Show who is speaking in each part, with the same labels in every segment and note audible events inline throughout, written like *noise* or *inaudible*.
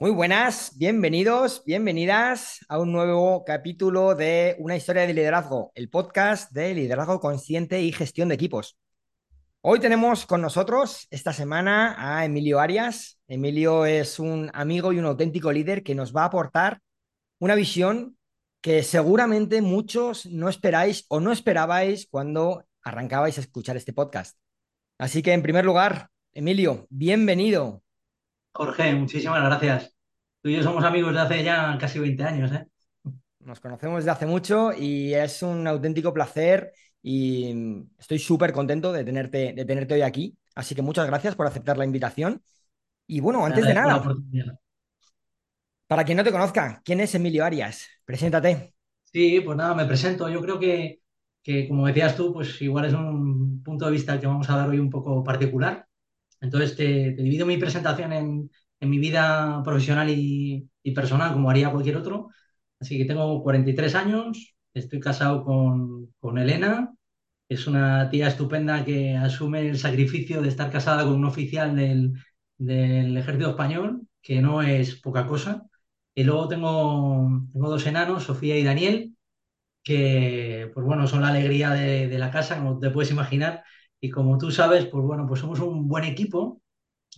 Speaker 1: Muy buenas, bienvenidos, bienvenidas a un nuevo capítulo de Una historia de liderazgo, el podcast de liderazgo consciente y gestión de equipos. Hoy tenemos con nosotros esta semana a Emilio Arias. Emilio es un amigo y un auténtico líder que nos va a aportar una visión que seguramente muchos no esperáis o no esperabais cuando arrancabais a escuchar este podcast. Así que en primer lugar, Emilio, bienvenido.
Speaker 2: Jorge, muchísimas gracias. Tú y yo somos amigos de hace ya casi 20 años, ¿eh?
Speaker 1: Nos conocemos desde hace mucho y es un auténtico placer y estoy súper contento de tenerte, de tenerte hoy aquí. Así que muchas gracias por aceptar la invitación. Y bueno,
Speaker 2: Te
Speaker 1: antes de nada, para quien no te conozca, ¿quién es Emilio Arias? Preséntate.
Speaker 2: Sí, pues nada, me presento. Yo creo que, que, como decías tú, pues igual es un punto de vista que vamos a dar hoy un poco particular. Entonces te, te divido mi presentación en, en mi vida profesional y, y personal, como haría cualquier otro. Así que tengo 43 años, estoy casado con, con Elena, es una tía estupenda que asume el sacrificio de estar casada con un oficial del, del ejército español, que no es poca cosa. Y luego tengo, tengo dos enanos, Sofía y Daniel, que pues bueno, son la alegría de, de la casa, como te puedes imaginar. Y como tú sabes, pues bueno, pues somos un buen equipo,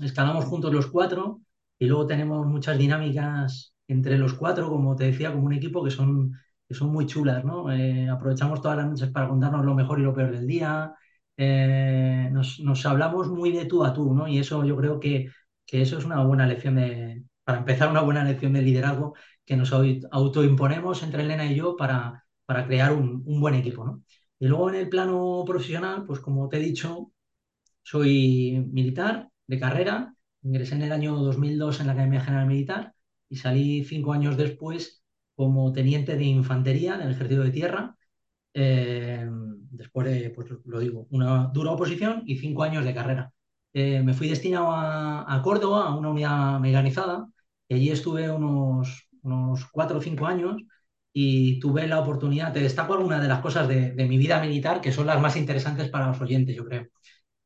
Speaker 2: escalamos juntos los cuatro y luego tenemos muchas dinámicas entre los cuatro, como te decía, como un equipo que son, que son muy chulas, ¿no? Eh, aprovechamos todas las noches para contarnos lo mejor y lo peor del día. Eh, nos, nos hablamos muy de tú a tú, ¿no? Y eso yo creo que, que eso es una buena lección de, para empezar, una buena lección de liderazgo que nos au- autoimponemos entre Elena y yo para, para crear un, un buen equipo, ¿no? Y luego en el plano profesional, pues como te he dicho, soy militar de carrera, ingresé en el año 2002 en la Academia General Militar y salí cinco años después como teniente de infantería del Ejército de Tierra. eh, después de, pues lo digo, una dura oposición y cinco años de carrera. Eh, me fui destinado a, Córdoba, a una unidad mecanizada, y allí estuve unos, unos cuatro o cinco años y tuve la oportunidad, te destaco algunas de las cosas de, de mi vida militar que son las más interesantes para los oyentes, yo creo.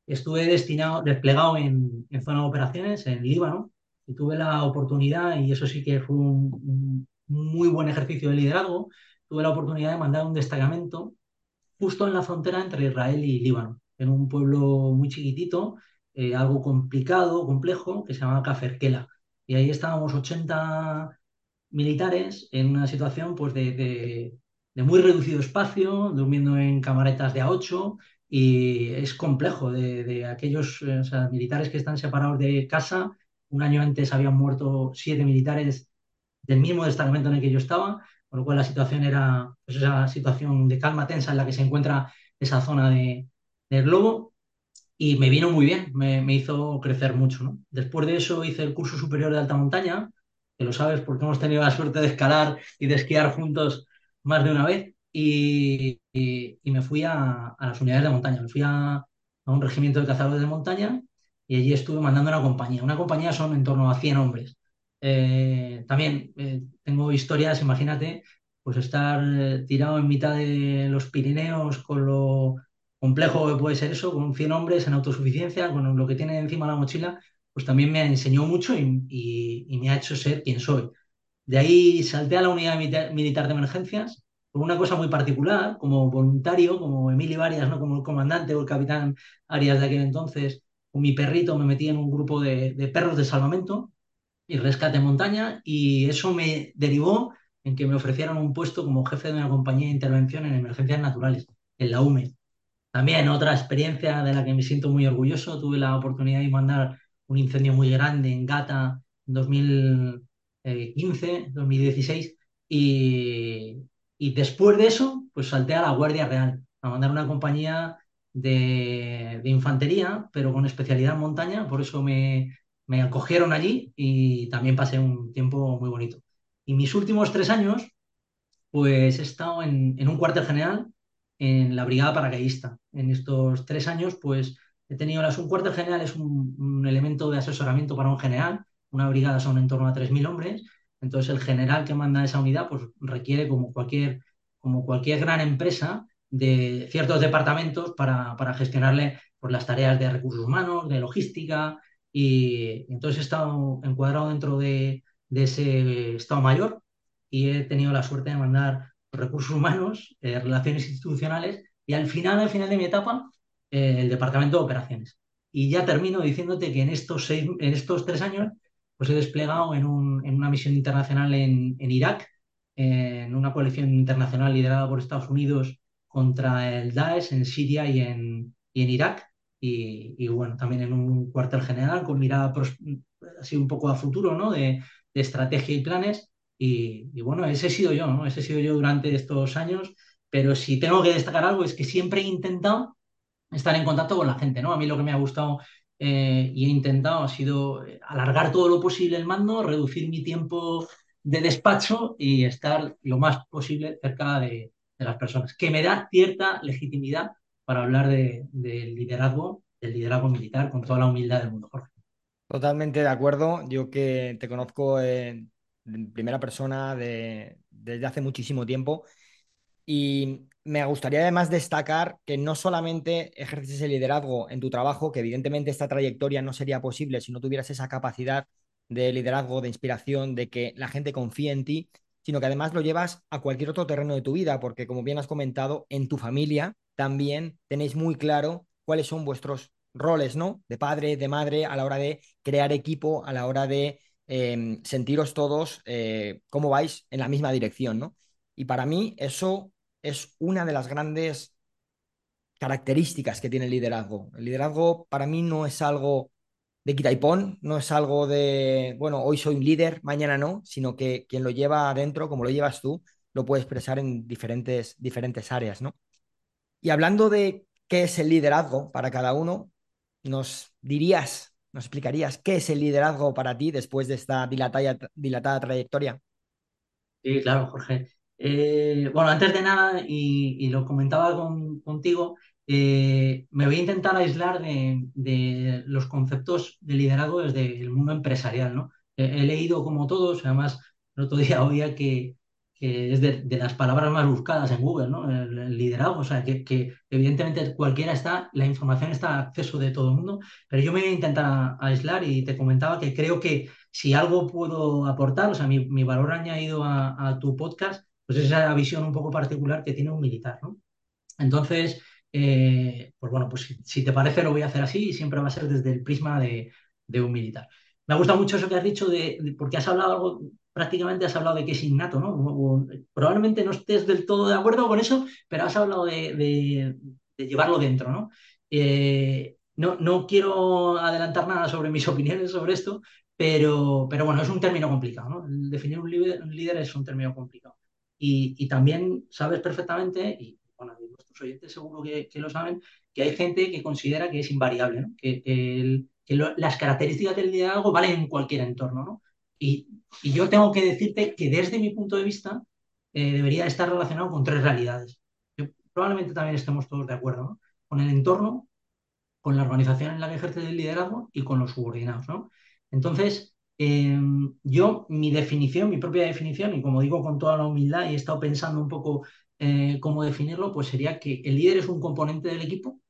Speaker 2: Estuve destinado, desplegado en, zona de operaciones en Líbano y tuve la oportunidad, y eso sí que fue un, muy buen ejercicio de liderazgo, tuve la oportunidad de mandar un destacamento justo en la frontera entre Israel y Líbano, en un pueblo muy chiquitito, eh, algo complicado, complejo, que se llama Caferquela. Y ahí estábamos 80 militares en una situación pues, de, de- muy reducido espacio, durmiendo en camaretas de a ocho y es complejo de, aquellos eh, militares que están separados de casa. Un año antes habían muerto siete militares del mismo destacamento en el que yo estaba, con lo cual la situación era pues, esa situación de calma tensa en la que se encuentra esa zona de, del globo y me vino muy bien, me, me hizo crecer mucho. Después de eso hice el curso superior de alta montaña, que lo sabes porque hemos tenido la suerte de escalar y de esquiar juntos más de una vez, y, y- y me fui a, a las unidades de montaña, me fui a, a un regimiento de cazadores de montaña y allí estuve mandando una compañía. Una compañía son en torno a 100 hombres. Eh, también eh, tengo historias, imagínate, pues estar eh, tirado en mitad de los Pirineos con lo complejo que puede ser eso, con 100 hombres en autosuficiencia, con lo que tiene encima la mochila, pues también me enseñó mucho y, y- y me ha hecho ser quien soy. De ahí salté a la unidad milita- militar de emergencias por una cosa muy particular, como voluntario, como Emilio Arias, no como el comandante o el capitán Arias de aquel entonces, con mi perrito me metí en un grupo de, de perros de salvamento y rescate en montaña y eso me derivó en que me ofrecieron un puesto como jefe de una compañía de intervención en emergencias naturales, en la UME. También otra experiencia de la que me siento muy orgulloso, tuve la oportunidad de mandar un incendio muy grande en Gata en 2015, 2016 y, y después de eso pues salté a la Guardia Real a mandar una compañía de, infantería pero con especialidad en montaña, por eso me, me acogieron allí y también pasé un tiempo muy bonito. Y mis últimos tres años pues he estado en, en un cuartel general en la brigada paracaidista. En estos tres años, pues he tenido las, un cuartel general es un, un elemento de asesoramiento para un general. Una brigada son en torno a 3.000 hombres. Entonces el general que manda esa unidad, pues requiere como cualquier, como cualquier gran empresa de ciertos departamentos para, para gestionarle pues, las tareas de recursos humanos, de logística. Y entonces he estado encuadrado dentro de de ese Estado Mayor y he tenido la suerte de mandar recursos humanos, eh, relaciones institucionales y al final, al final de mi etapa, eh, el departamento de operaciones. Y ya termino diciéndote que en estos, seis, en estos tres años pues he desplegado en, un, en una misión internacional en, en Irak, en una coalición internacional liderada por Estados Unidos contra el Daesh en Siria y en, y en Irak. Y, y, bueno, también en un cuartel general con mirada así un poco a futuro, ¿no? De, de estrategia y planes. Y, y, bueno, ese he sido yo, ¿no? Ese he sido yo durante estos años. Pero si tengo que destacar algo es que siempre he intentado estar en contacto con la gente, ¿no? A mí lo que me ha gustado eh, y he intentado ha sido alargar todo lo posible el mando, reducir mi tiempo de despacho y estar lo más posible cerca de, las personas, que me da cierta legitimidad para hablar del de liderazgo, del liderazgo militar con toda la humildad del mundo, Jorge.
Speaker 1: Totalmente de acuerdo. Yo que te conozco en primera persona de, desde hace muchísimo tiempo y me gustaría además destacar que no solamente ejerces el liderazgo en tu trabajo, que evidentemente esta trayectoria no sería posible si no tuvieras esa capacidad de liderazgo, de inspiración, de que la gente confíe en ti, sino que además lo llevas a cualquier otro terreno de tu vida, porque como bien has comentado, en tu familia también tenéis muy claro cuáles son vuestros roles, ¿no? De padre, de madre, a la hora de crear equipo, a la hora de eh, sentiros todos eh, cómo vais en la misma dirección, ¿no? Y para mí eso es una de las grandes características que tiene el liderazgo. El liderazgo para mí no es algo de quita y pon, no es algo de, bueno, hoy soy un líder, mañana no, sino que quien lo lleva adentro, como lo llevas tú, lo puede expresar en diferentes, diferentes áreas, ¿no? Y hablando de qué es el liderazgo para cada uno, nos dirías, nos explicarías qué es el liderazgo para ti después de esta dilatada, dilatada trayectoria.
Speaker 2: Sí, claro, Jorge. Eh, bueno, antes de nada, y, lo comentaba con, contigo, eh, me voy a intentar aislar de, de, los conceptos de liderazgo desde el mundo empresarial, ¿no? He, leído como todos, además el otro día *laughs* oía que, que es de, de, las palabras más buscadas en Google, ¿no? El, liderazgo, o sea, que, que, evidentemente cualquiera está, la información está a acceso de todo el mundo, pero yo me voy a intentar aislar y te comentaba que creo que si algo puedo aportar, o sea, mi, mi valor añadido a tu podcast, pues esa visión un poco particular que tiene un militar, ¿no? Entonces, eh, pues bueno, pues si, te parece lo voy a hacer así y siempre va a ser desde el prisma de, un militar. Me gusta mucho eso que has dicho, de, porque has hablado algo, prácticamente has hablado de que es innato, ¿no? Probablemente no estés del todo de acuerdo con eso, pero has hablado de, llevarlo dentro, ¿no? Eh, no, no quiero adelantar nada sobre mis *laughs* opiniones sobre esto, pero, pero bueno, es un término complicado, ¿no? Definir un líder es un término complicado. Y, también sabes perfectamente, y bueno, nuestros oyentes seguro que, lo saben, que hay gente que considera que es invariable, que, las características del liderazgo valen en cualquier entorno. ¿no? Y, y, yo tengo que decirte que desde mi punto de vista eh, debería estar relacionado con tres realidades. Yo, probablemente también estemos todos de acuerdo, ¿no? con el entorno, con la organización en la que ejerce el liderazgo y con los subordinados. ¿no? Entonces, eh, yo, mi definición, mi propia definición, y como digo con toda la humildad y he estado pensando un poco eh, cómo definirlo, pues sería que el líder es un componente del equipo,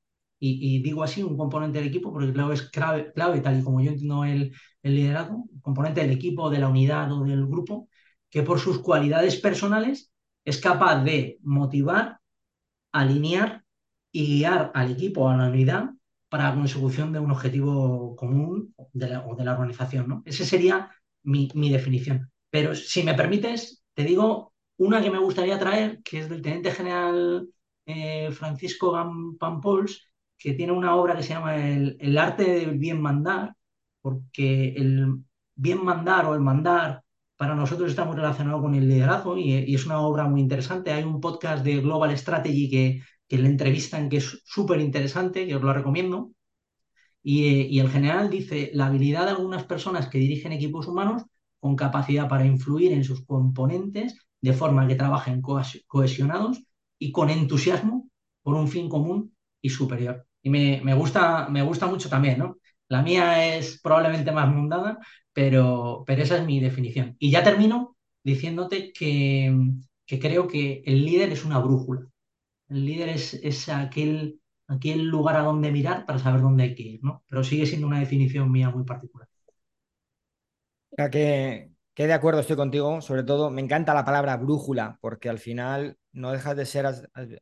Speaker 2: y, digo así, un componente del equipo, porque claro, es clave, clave, tal y como yo entiendo el, el liderazgo, un componente del equipo, de la unidad o del grupo, que por sus cualidades personales es capaz de motivar, alinear y guiar al equipo, a la unidad, para la consecución de un objetivo común de la, o de la organización. ¿no? Esa sería mi, mi, definición. Pero si me permites, te digo una que me gustaría traer, que es del teniente general eh, Francisco Pampols, que tiene una obra que se llama El, el arte del bien mandar, porque el bien mandar o el mandar para nosotros está muy relacionado con el liderazgo y, y, es una obra muy interesante. Hay un podcast de Global Strategy que, que le entrevistan que es súper interesante, que os lo recomiendo. Y, y, el general dice, la habilidad de algunas personas que dirigen equipos humanos con capacidad para influir en sus componentes de forma que trabajen cohesionados y con entusiasmo por un fin común y superior. Y me, me, gusta, me gusta mucho también, ¿no? La mía es probablemente más mundana, pero, pero esa es mi definición. Y ya termino diciéndote que, que creo que el líder es una brújula. El líder es, es aquel, aquel lugar a donde mirar para saber dónde hay que ir, ¿no? Pero sigue siendo una definición mía muy particular.
Speaker 1: Ya que Que de acuerdo estoy contigo, sobre todo me encanta la palabra brújula, porque al final no dejas de ser,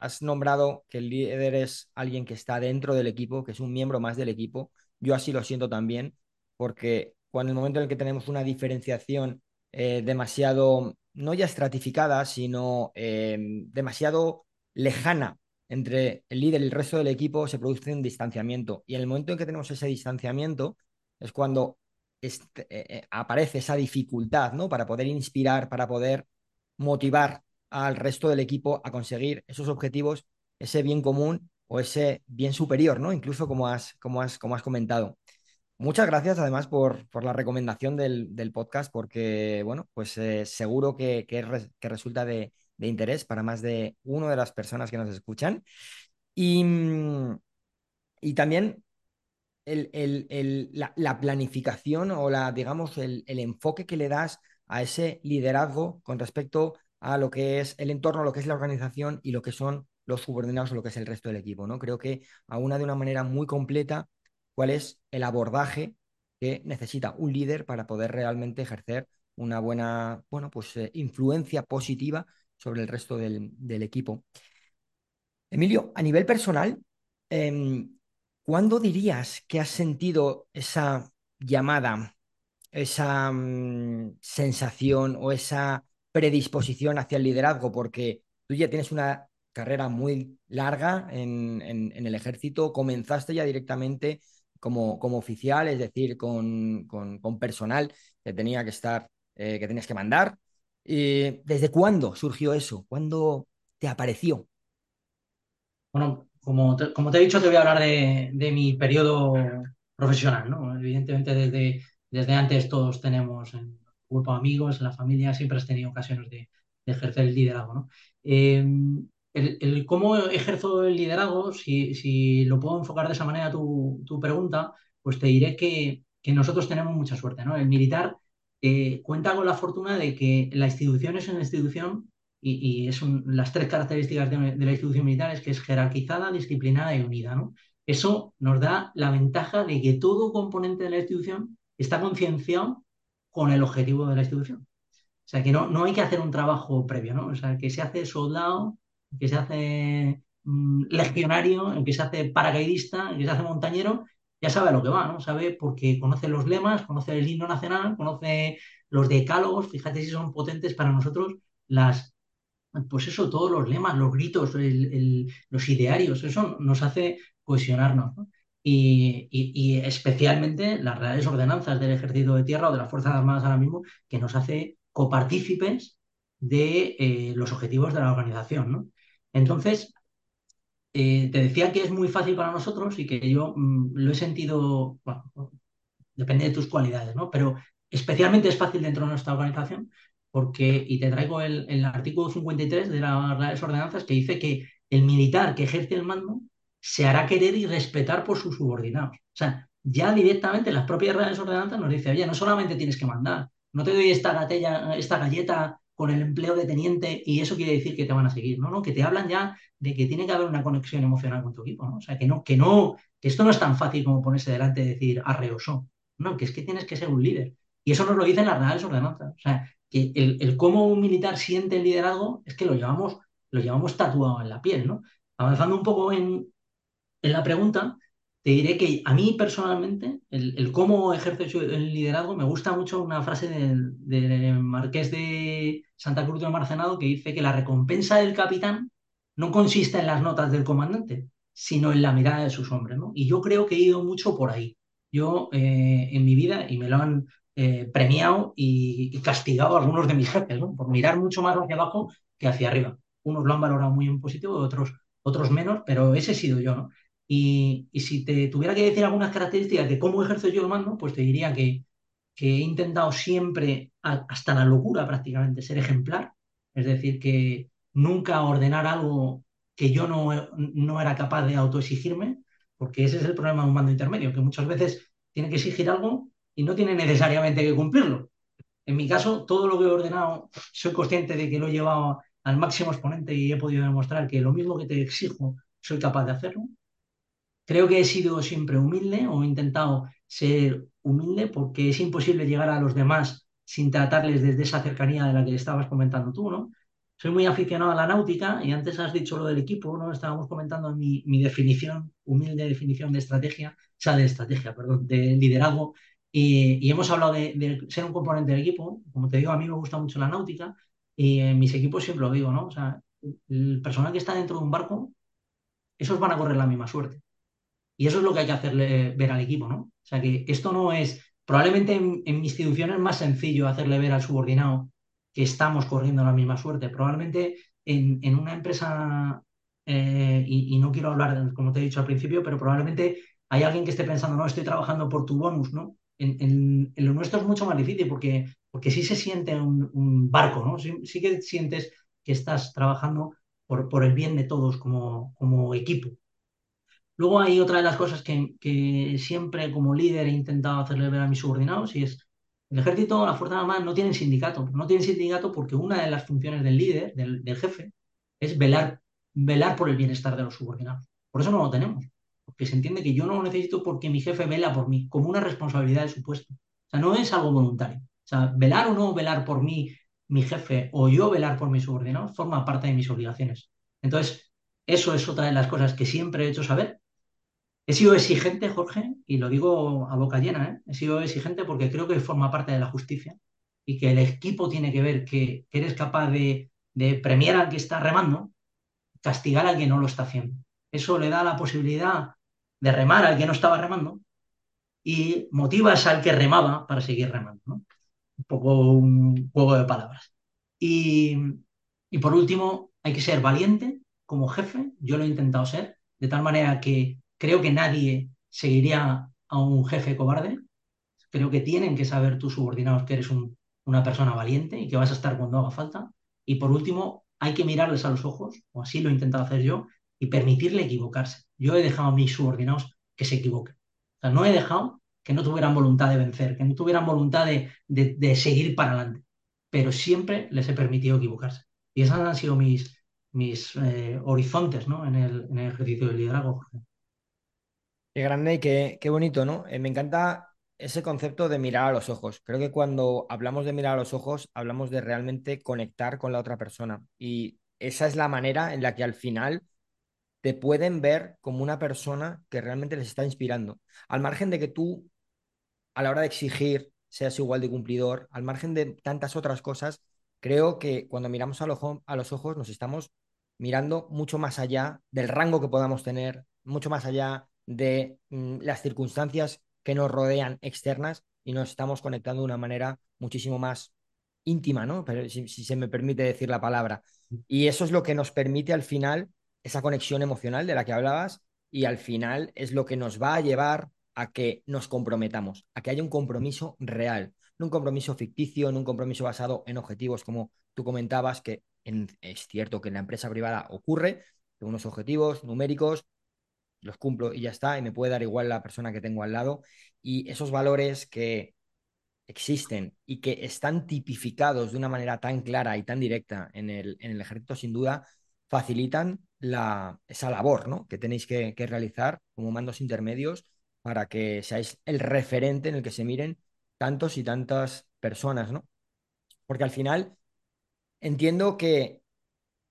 Speaker 1: has, nombrado que el líder es alguien que está dentro del equipo, que es un miembro más del equipo. Yo así lo siento también, porque cuando el momento en el que tenemos una diferenciación eh, demasiado, no ya estratificada, sino eh, demasiado lejana entre el líder y el resto del equipo, se produce un distanciamiento. Y en el momento en que tenemos ese distanciamiento es cuando este, eh, aparece esa dificultad, ¿no? Para poder inspirar, para poder motivar al resto del equipo a conseguir esos objetivos, ese bien común o ese bien superior, ¿no? Incluso como has, como has, como has comentado. Muchas gracias además por, por la recomendación del, del, podcast, porque, bueno, pues eh, seguro que, que, que resulta de, de, interés para más de una de las personas que nos escuchan. Y, y también el, el, el, la, la, planificación o la, digamos, el, enfoque que le das a ese liderazgo con respecto a lo que es el entorno, lo que es la organización y lo que son los subordinados o lo que es el resto del equipo. ¿no? Creo que aúna de una manera muy completa cuál es el abordaje que necesita un líder para poder realmente ejercer una buena, bueno, pues eh, influencia positiva sobre el resto del, equipo. Emilio, a nivel personal, eh, ¿cuándo dirías que has sentido esa llamada, esa mmm, sensación o esa predisposición hacia el liderazgo? Porque tú ya tienes una carrera muy larga en, el ejército, comenzaste ya directamente como, como oficial, es decir, con, con, con, personal que tenía que estar, eh, que tenías que mandar. ¿Y ¿Desde cuándo surgió eso? ¿Cuándo te apareció?
Speaker 2: Bueno, como te, he dicho, te voy a hablar de, mi periodo profesional, ¿no? Evidentemente, desde, desde antes todos tenemos en grupo de amigos, en la familia, siempre has tenido ocasiones de, ejercer el liderazgo, ¿no? Eh, el, cómo ejerzo el liderazgo, si, si, lo puedo enfocar de esa manera tu, tu pregunta, pues te diré que, que, nosotros tenemos mucha suerte, ¿no? El militar eh, cuenta con la fortuna de que la institución es una institución y, y es las tres características de, la institución militar es que es jerarquizada, disciplinada y unida, ¿no? Eso nos da la ventaja de que todo componente de la institución está concienciado con el objetivo de la institución. O sea, que no, no hay que hacer un trabajo previo, ¿no? O sea, que se hace soldado, que se hace mmm, legionario, que se hace paracaidista, que se hace montañero, ya sabe a lo que va, ¿no? Sabe porque conoce los lemas, conoce el himno nacional, conoce los decálogos, fíjate si son potentes para nosotros las, pues eso, todos los lemas, los gritos, los idearios, eso nos hace cohesionarnos, ¿no? Y, y, y, especialmente las reales ordenanzas del ejército de tierra o de las Fuerzas Armadas ahora mismo, que nos hace copartícipes de eh, los objetivos de la organización, ¿no? Entonces, eh, te decía que es muy fácil para nosotros y que yo mmm, lo he sentido, depende de tus cualidades, ¿no? Pero especialmente es fácil dentro de nuestra organización porque, y te traigo el, artículo 53 de las reales ordenanzas que dice que el militar que ejerce el mando se hará querer y respetar por sus subordinados. O sea, ya directamente las propias reales ordenanzas nos dice, oye, no solamente tienes que mandar, no te doy esta, gatella, esta galleta con el empleo de teniente y eso quiere decir que te van a seguir, ¿no? no que te hablan ya de que tiene que haber una conexión emocional con tu equipo, ¿no? O sea, que no, que no, que esto no es tan fácil como ponerse delante y decir arreoso, no, que es que tienes que ser un líder. Y eso nos lo dicen las reales ordenanzas. O sea, que el, cómo un militar siente el liderazgo es que lo llevamos, lo llevamos tatuado en la piel, ¿no? Avanzando un poco en la pregunta, te diré que a mí personalmente, el, el cómo ejerzo el liderazgo, me gusta mucho una frase del, Marqués de Santa Cruz del Marcenado que dice que la recompensa del capitán no consiste en las notas del comandante, sino en la mirada de sus hombres. Y yo creo que he ido mucho por ahí. Yo eh, en mi vida, y me lo han eh, premiado y, y, castigado algunos de mis jefes, ¿no? por mirar mucho más hacia abajo que hacia arriba. Unos lo han valorado muy en positivo, otros, otros menos, pero ese he sido yo. ¿no? Y, si te tuviera que decir algunas características de cómo ejerzo yo el mando, pues te diría que, he intentado siempre, hasta la locura prácticamente, ser ejemplar. Es decir, que nunca ordenar algo que yo no, no era capaz de autoexigirme, porque ese es el problema de un mando intermedio, que muchas veces tiene que exigir algo y no tiene necesariamente que cumplirlo. En mi caso, todo lo que he ordenado, soy consciente de que lo he llevado al máximo exponente y he podido demostrar que lo mismo que te exijo, soy capaz de hacerlo. Creo que he sido siempre humilde o he intentado ser humilde porque es imposible llegar a los demás sin tratarles desde esa cercanía de la que estabas comentando tú, ¿no? Soy muy aficionado a la náutica y antes has dicho lo del equipo, ¿no? Estábamos comentando mi, mi definición, humilde definición de estrategia, o sea, de estrategia, perdón, de liderazgo. Y, y hemos hablado de, de, ser un componente del equipo. Como te digo, a mí me gusta mucho la náutica y en mis equipos siempre lo digo, ¿no? O sea, el personal que está dentro de un barco, esos van a correr la misma suerte. Y eso es lo que hay que hacerle ver al equipo, ¿no? O sea, que esto no es, probablemente en, en mi institución es más sencillo hacerle ver al subordinado que estamos corriendo la misma suerte. Probablemente en, en una empresa, eh, y, no quiero hablar, como te he dicho al principio, pero probablemente hay alguien que esté pensando, no, estoy trabajando por tu bonus, ¿no? En, en, en lo nuestro es mucho más difícil porque, porque sí se siente un, un barco, ¿no? Sí, sí, que sientes que estás trabajando por, por el bien de todos como, como equipo. Luego hay otra de las cosas que, siempre como líder he intentado hacerle ver a mis subordinados y es el ejército, la Fuerza Armada no tienen sindicato. No tienen sindicato porque una de las funciones del líder, del, del jefe, es velar, velar por el bienestar de los subordinados. Por eso no lo tenemos. Porque se entiende que yo no lo necesito porque mi jefe vela por mí, como una responsabilidad de su puesto. O sea, no es algo voluntario. O sea, velar o no velar por mí, mi jefe, o yo velar por mis subordinados, forma parte de mis obligaciones. Entonces, eso es otra de las cosas que siempre he hecho saber He sido exigente, Jorge, y lo digo a boca llena, ¿eh? he sido exigente porque creo que forma parte de la justicia y que el equipo tiene que ver que eres capaz de, premiar al que está remando, castigar al que no lo está haciendo. Eso le da la posibilidad de remar al que no estaba remando y motivas al que remaba para seguir remando. Un poco un juego de palabras. Y por último, hay que ser valiente como jefe, yo lo he intentado ser, de tal manera que Creo que nadie seguiría a un jefe cobarde. Creo que tienen que saber tus subordinados que eres un, una persona valiente y que vas a estar cuando haga falta. Y por último, hay que mirarles a los ojos, o así lo he intentado hacer yo, y permitirle equivocarse. Yo he dejado a mis subordinados que se equivoquen. No he dejado que no tuvieran voluntad de vencer, que no tuvieran voluntad de, seguir para adelante, pero siempre les he permitido equivocarse. Y esos han sido mis, eh, horizontes en, el, en el ejercicio del liderazgo, Jorge.
Speaker 1: Qué grande y qué, qué bonito, ¿no? Eh, me encanta ese concepto de mirar a los ojos. Creo que cuando hablamos de mirar a los ojos, hablamos de realmente conectar con la otra persona. Y esa es la manera en la que al final te pueden ver como una persona que realmente les está inspirando. Al margen de que tú, a la hora de exigir, seas igual de cumplidor, al margen de tantas otras cosas, creo que cuando miramos a, a los ojos nos estamos mirando mucho más allá del rango que podamos tener, mucho más allá de mm, las circunstancias que nos rodean externas y nos estamos conectando de una manera muchísimo más íntima, ¿no? Pero si, si, se me permite decir la palabra. Y eso es lo que nos permite al final esa conexión emocional de la que hablabas y al final es lo que nos va a llevar a que nos comprometamos, a que haya un compromiso real, no un compromiso ficticio, no un compromiso basado en objetivos como tú comentabas, que en, es cierto que en la empresa privada ocurre, unos objetivos numéricos los cumplo y ya está, y me puede dar igual la persona que tengo al lado. Y esos valores que existen y que están tipificados de una manera tan clara y tan directa en el, en el ejército, sin duda, facilitan la, esa labor ¿no? que tenéis que, que realizar como mandos intermedios para que seáis el referente en el que se miren tantos y tantas personas, ¿no? Porque al final entiendo que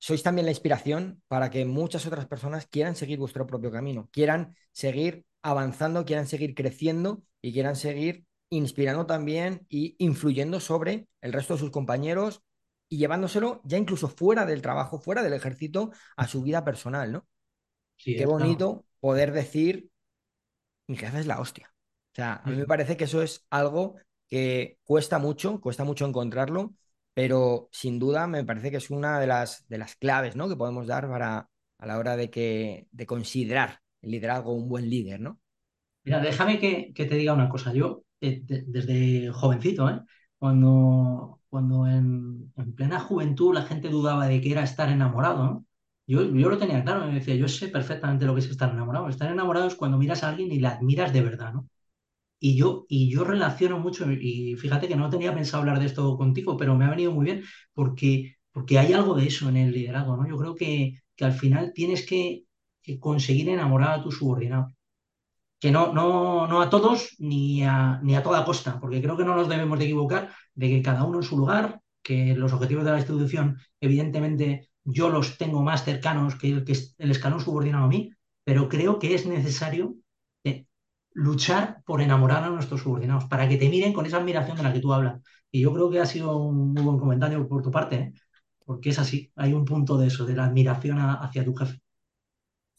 Speaker 1: sois también la inspiración para que muchas otras personas quieran seguir vuestro propio camino, quieran seguir avanzando, quieran seguir creciendo y quieran seguir inspirando también y influyendo sobre el resto de sus compañeros y llevándoselo ya incluso fuera del trabajo, fuera del ejército, a su vida personal, ¿no? Sí, Qué bonito poder decir, mi jefe es la hostia. O sea, a mí me parece que eso es algo que cuesta mucho, cuesta mucho encontrarlo pero sin duda me parece que es una de las, de las claves ¿no? que podemos dar para, a la hora de, que, de considerar el liderazgo un buen líder, ¿no?
Speaker 2: Mira, déjame que, que te diga una cosa. Yo, eh, de, desde jovencito, ¿eh? cuando, cuando en, en, plena juventud la gente dudaba de qué era estar enamorado, yo, yo lo tenía claro, me decía, yo sé perfectamente lo que es estar enamorado. Estar enamorado es cuando miras a alguien y la admiras de verdad, ¿no? Y yo, y yo relaciono mucho, y fíjate que no tenía pensado hablar de esto contigo, pero me ha venido muy bien porque, porque hay algo de eso en el liderazgo, ¿no? Yo creo que, que al final tienes que, que conseguir enamorar a tu subordinado. que no, no, no a todos ni a, ni a toda costa, porque creo que no nos debemos de equivocar de que cada uno en su lugar, que los objetivos de la institución, evidentemente, yo los tengo más cercanos que el, que el escalón subordinado a mí, pero creo que es necesario luchar por enamorar a nuestros subordinados, para que te miren con esa admiración de la que tú hablas. Y yo creo que ha sido un muy buen comentario por tu parte, ¿eh? porque es así, hay un punto de eso, de la admiración hacia tu jefe.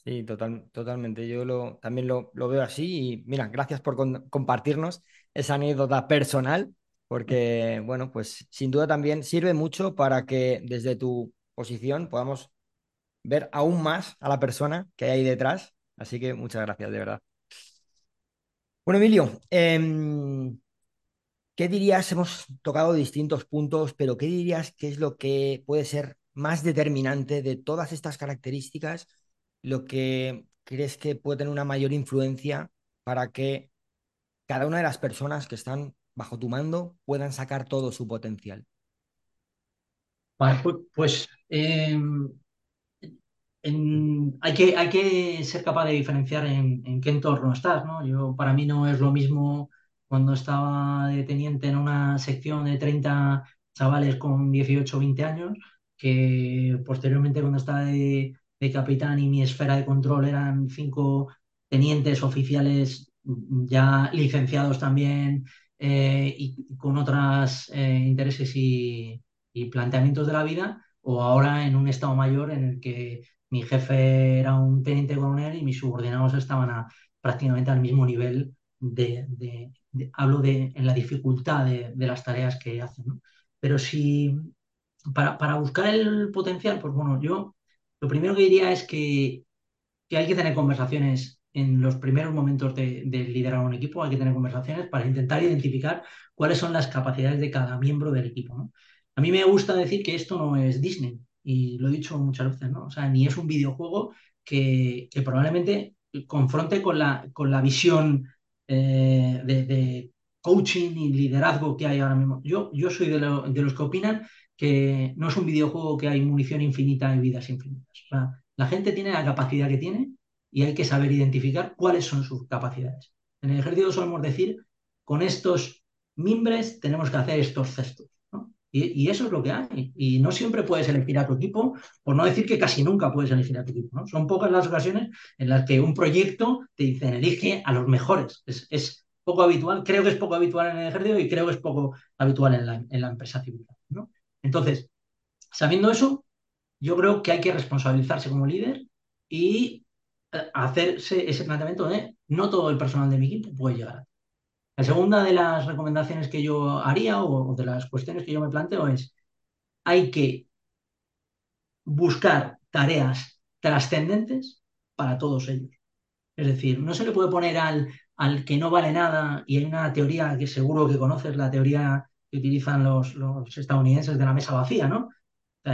Speaker 1: Sí, total, totalmente. Yo lo, también lo, lo, veo así y mira, gracias por compartirnos esa anécdota personal, porque bueno, pues sin duda también sirve mucho para que desde tu posición podamos ver aún más a la persona que hay ahí detrás. Así que muchas gracias, de verdad. Bueno, Emilio, eh, ¿qué dirías? Hemos tocado distintos puntos, pero ¿qué dirías que es lo que puede ser más determinante de todas estas características? Lo que crees que puede tener una mayor influencia para que cada una de las personas que están bajo tu mando puedan sacar todo su potencial.
Speaker 2: Pues, pues eh, hay, que, hay que ser capaz de diferenciar en, en, qué entorno estás, ¿no? Yo, para mí no es lo mismo cuando estaba de teniente en una sección de 30 chavales con 18 o 20 años, que posteriormente cuando estaba de, de capitán y mi esfera de control eran cinco tenientes oficiales ya licenciados también eh, y con otros eh, intereses y, y, planteamientos de la vida, o ahora en un estado mayor en el que mi jefe era un teniente coronel y mis subordinados estaban a, prácticamente al mismo nivel de, hablo de en la dificultad de, las tareas que hacen. Pero si para, para, buscar el potencial, pues bueno, yo lo primero que diría es que, hay que tener conversaciones en los primeros momentos de, de, liderar un equipo, hay que tener conversaciones para intentar identificar cuáles son las capacidades de cada miembro del equipo. A mí me gusta decir que esto no es Disney, y lo he dicho muchas veces, ¿no? O sea, ni es un videojuego que, que probablemente confronte con la, con la visión eh, de, coaching y liderazgo que hay ahora mismo. Yo, yo soy de, de, los que opinan que no es un videojuego que hay munición infinita y vidas infinitas. O sea, la gente tiene la capacidad que tiene y hay que saber identificar cuáles son sus capacidades. En el ejército solemos decir, con estos mimbres tenemos que hacer estos cestos. Y, eso es lo que hay. Y no siempre puedes elegir a tu equipo, por no decir que casi nunca puedes elegir a tu equipo. Son pocas las ocasiones en las que un proyecto te dicen elige a los mejores. Es, poco habitual, creo que es poco habitual en el ejército y creo que es poco habitual en la, empresa civil. Entonces, sabiendo eso, yo creo que hay que responsabilizarse como líder y eh, hacerse ese planteamiento de no todo el personal de mi equipo puede llegar a la segunda de las recomendaciones que yo haría o de las cuestiones que yo me planteo es, hay que buscar tareas trascendentes para todos ellos. Es decir, no se le puede poner al, al que no vale nada, y hay una teoría que seguro que conoces, la teoría que utilizan los, los estadounidenses de la mesa vacía, ¿no?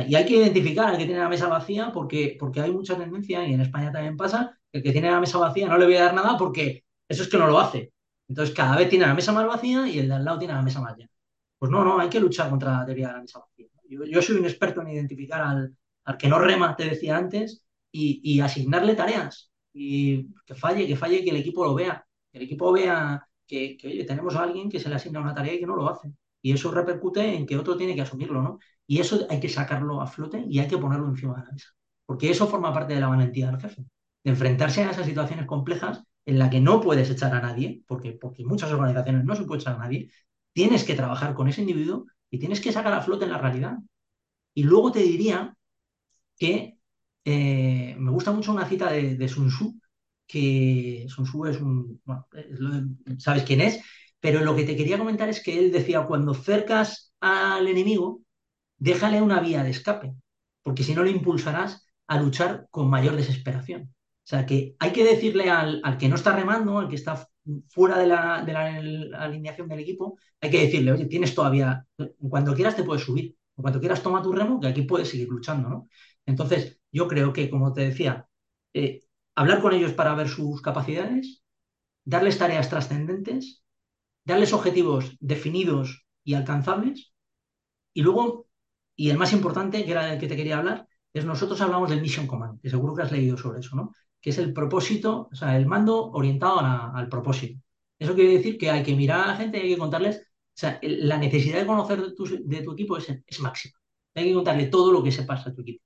Speaker 2: Y hay que identificar al que tiene la mesa vacía porque, porque hay mucha tendencia, y en España también pasa, que el que tiene la mesa vacía no le voy a dar nada porque eso es que no lo hace. Entonces cada vez tiene la mesa más vacía y el de al lado tiene la mesa más llena. Pues no, no, hay que luchar contra la teoría de la mesa vacía. Yo, soy un experto en identificar al, que no rema, te decía antes, y, y, asignarle tareas. Y que falle, que falle, que el equipo lo vea. Que el equipo vea que, que, oye, tenemos a alguien que se le asigna una tarea y que no lo hace. Y eso repercute en que otro tiene que asumirlo, ¿no? Y eso hay que sacarlo a flote y hay que ponerlo encima de la mesa. Porque eso forma parte de la valentía del jefe. De enfrentarse a esas situaciones complejas en la que no puedes echar a nadie, porque, porque muchas organizaciones no se puede echar a nadie, tienes que trabajar con ese individuo y tienes que sacar a flote en la realidad. Y luego te diría que eh, me gusta mucho una cita de, Sun Tzu, que Sun Tzu es un, sabes quién es, pero lo que te quería comentar es que él decía, cuando cercas al enemigo, déjale una vía de escape, porque si no le impulsarás a luchar con mayor desesperación. O sea, que hay que decirle al, al, que no está remando, al que está fuera de la, de la, alineación del equipo, hay que decirle, oye, tienes todavía, cuando quieras te puedes subir, cuando quieras toma tu remo, que aquí puedes seguir luchando, ¿no? Entonces, yo creo que, como te decía, eh, hablar con ellos para ver sus capacidades, darles tareas trascendentes, darles objetivos definidos y alcanzables, y luego, y el más importante, que era el que te quería hablar, es nosotros hablamos del Mission Command, que seguro que has leído sobre eso, ¿no? Que es el propósito, o sea, el mando orientado al propósito. Eso quiere decir que hay que mirar a la gente hay que contarles, o sea, la necesidad de conocer de tu, de tu equipo es, es máxima. Hay que contarle todo lo que se pasa a tu equipo.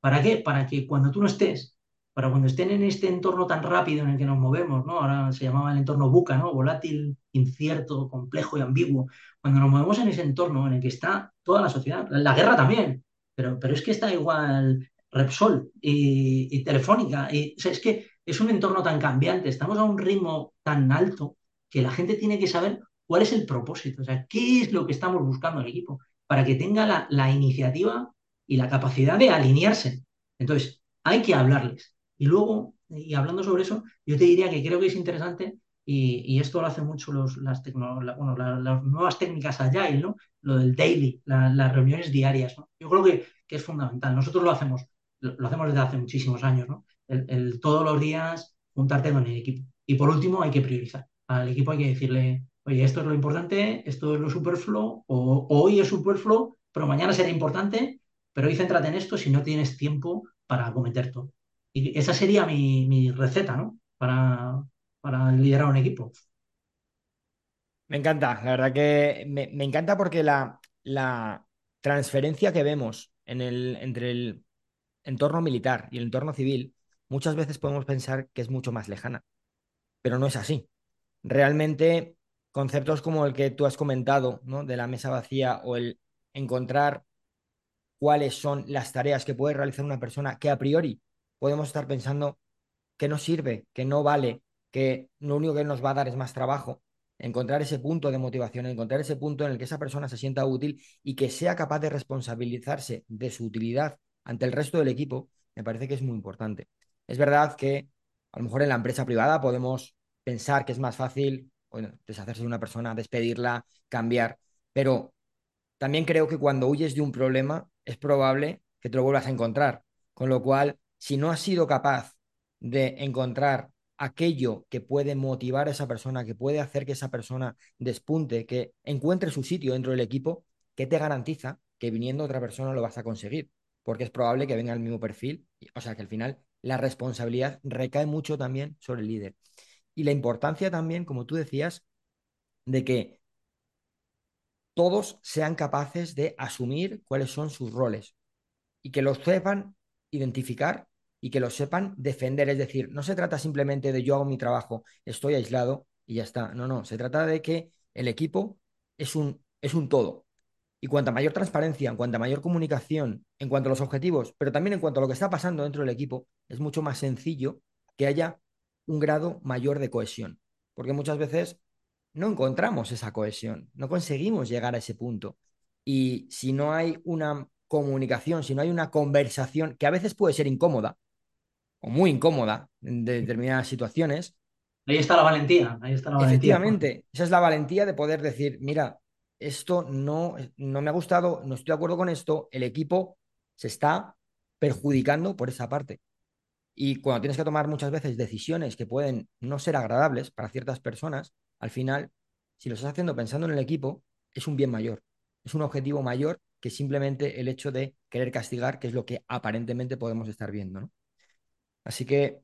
Speaker 2: ¿Para qué? Para que cuando tú no estés, para cuando estén en este entorno tan rápido en el que nos movemos, ¿no? Ahora se llamaba el entorno buca, ¿no? Volátil, incierto, complejo y ambiguo. Cuando nos movemos en ese entorno en el que está toda la sociedad, la guerra también, pero, pero es que está igual Repsol y, Telefónica. Y, es que es un entorno tan cambiante, estamos a un ritmo tan alto que la gente tiene que saber cuál es el propósito, o sea, qué es lo que estamos buscando el equipo, para que tenga la, iniciativa y la capacidad de alinearse. Entonces, hay que hablarles. Y luego, y hablando sobre eso, yo te diría que creo que es interesante, y, esto lo hacen mucho los, las, las nuevas técnicas Agile, ¿no? Lo del daily, las reuniones diarias. Yo creo que, es fundamental. Nosotros lo hacemos, lo, hacemos desde hace muchísimos años, ¿no? El, todos los días juntarte con el equipo. Y por último, hay que priorizar. Al equipo hay que decirle, oye, esto es lo importante, esto es lo superfluo, o, hoy es superfluo, pero mañana será importante, pero hoy céntrate en esto si no tienes tiempo para cometer todo. Y esa sería mi, receta, ¿no? Para, para, liderar un equipo.
Speaker 1: Me encanta, la verdad que me, encanta porque la, la, transferencia que vemos en el, entre el entorno militar y el entorno civil, muchas veces podemos pensar que es mucho más lejana, pero no es así. Realmente, conceptos como el que tú has comentado, ¿no? De la mesa vacía o el encontrar cuáles son las tareas que puede realizar una persona que a priori podemos estar pensando que no sirve, que no vale, que lo único que nos va a dar es más trabajo. Encontrar ese punto de motivación, encontrar ese punto en el que esa persona se sienta útil y que sea capaz de responsabilizarse de su utilidad ante el resto del equipo, me parece que es muy importante. Es verdad que a lo mejor en la empresa privada podemos pensar que es más fácil deshacerse de una persona, despedirla, cambiar, pero también creo que cuando huyes de un problema es probable que te lo vuelvas a encontrar. Con lo cual, si no has sido capaz de encontrar aquello que puede motivar a esa persona, que puede hacer que esa persona despunte, que encuentre su sitio dentro del equipo, ¿qué te garantiza que viniendo otra persona lo vas a conseguir? Porque es probable que venga el mismo perfil, o sea que al final la responsabilidad recae mucho también sobre el líder. Y la importancia también, como tú decías, de que todos sean capaces de asumir cuáles son sus roles y que los sepan identificar y que lo sepan defender. Es decir, no se trata simplemente de yo hago mi trabajo, estoy aislado y ya está. No, no, se trata de que el equipo es un, es un todo. Y cuanta mayor transparencia, en cuanta mayor comunicación, en cuanto a los objetivos, pero también en cuanto a lo que está pasando dentro del equipo, es mucho más sencillo que haya un grado mayor de cohesión. Porque muchas veces no encontramos esa cohesión, no conseguimos llegar a ese punto. Y si no hay una comunicación, si no hay una conversación que a veces puede ser incómoda o muy incómoda en determinadas situaciones.
Speaker 2: Ahí está la valentía, ahí está la
Speaker 1: valentía. Efectivamente, esa es la valentía de poder decir, mira, esto no, no me ha gustado, no estoy de acuerdo con esto, el equipo se está perjudicando por esa parte. Y cuando tienes que tomar muchas veces decisiones que pueden no ser agradables para ciertas personas, al final, si lo estás haciendo pensando en el equipo, es un bien mayor, es un objetivo mayor que simplemente el hecho de querer castigar, que es lo que aparentemente podemos estar viendo. Así que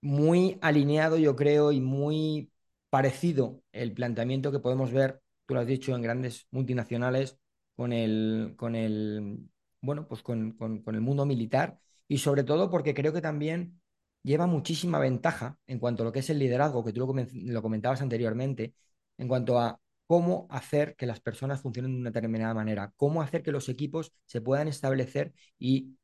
Speaker 1: muy alineado, yo creo, y muy parecido el planteamiento que podemos ver, tú lo has dicho, en grandes multinacionales con el, con el, bueno, pues con, con el mundo militar y sobre todo porque creo que también lleva muchísima ventaja en cuanto a lo que es el liderazgo, que tú lo comentabas anteriormente, en cuanto a cómo hacer que las personas funcionen de una determinada manera, cómo hacer que los equipos se puedan establecer y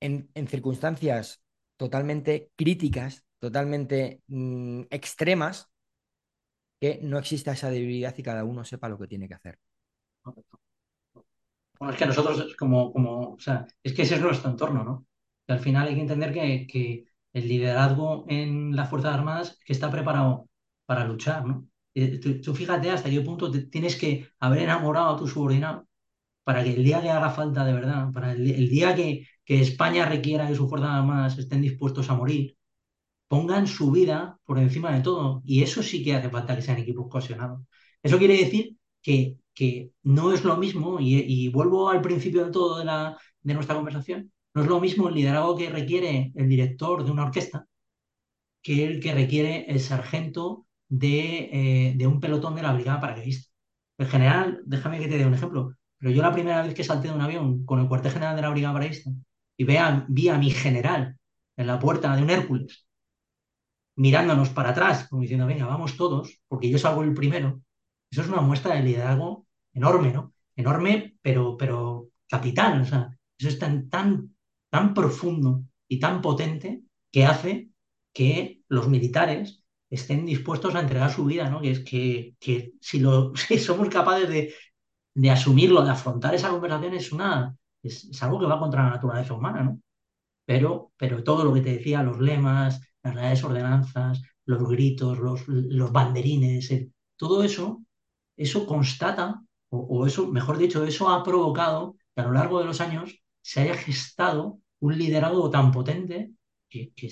Speaker 1: en, circunstancias totalmente críticas, totalmente mm, extremas, que no exista esa debilidad y cada uno sepa lo que tiene que hacer.
Speaker 2: Bueno, es que nosotros, como, como, o sea, es que ese es nuestro entorno, ¿no? al final hay que entender que, el liderazgo en las Fuerzas Armadas que está preparado para luchar, ¿no? Eh, tú, fíjate hasta qué punto tienes que haber enamorado a tu subordinado para que el día que haga falta de verdad, para el, día que, España requiera que sus fuerzas armadas estén dispuestos a morir, pongan su vida por encima de todo. Y eso sí que hace falta que sean equipos cohesionados. Eso quiere decir que, no es lo mismo, y, vuelvo al principio de todo de, la, de nuestra conversación, no es lo mismo el liderazgo que requiere el director de una orquesta que el que requiere el sargento de, eh, de un pelotón de la brigada paracaidista. En general, déjame que te dé un ejemplo, pero yo la primera vez que salté de un avión con el cuartel general de la brigada paracaidista y vea, vi a mi general en la puerta de un Hércules mirándonos para atrás, como diciendo, venga, vamos todos, porque yo salgo el primero, eso es una muestra de liderazgo enorme, ¿no? Enorme, pero, pero capital, o sea, eso es tan, tan, tan profundo y tan potente que hace que los militares estén dispuestos a entregar su vida, ¿no? Que es que, que si, lo, *laughs* si somos capaces de, de asumirlo, de afrontar esa conversación, es, una, es, es, algo que va contra la naturaleza humana, ¿no? Pero, pero todo lo que te decía, los lemas, las reales ordenanzas, los gritos, los, los banderines, todo eso, eso constata, o, o, eso, mejor dicho, eso ha provocado que a lo largo de los años se haya gestado un liderazgo tan potente que, que,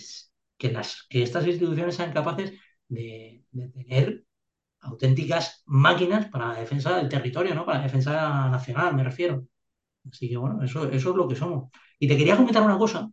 Speaker 2: que, las, que estas instituciones sean capaces de, de, tener auténticas máquinas para la defensa del territorio, ¿no? Para la defensa nacional, me refiero. Así que bueno, eso, eso es lo que somos. Y te quería comentar una cosa.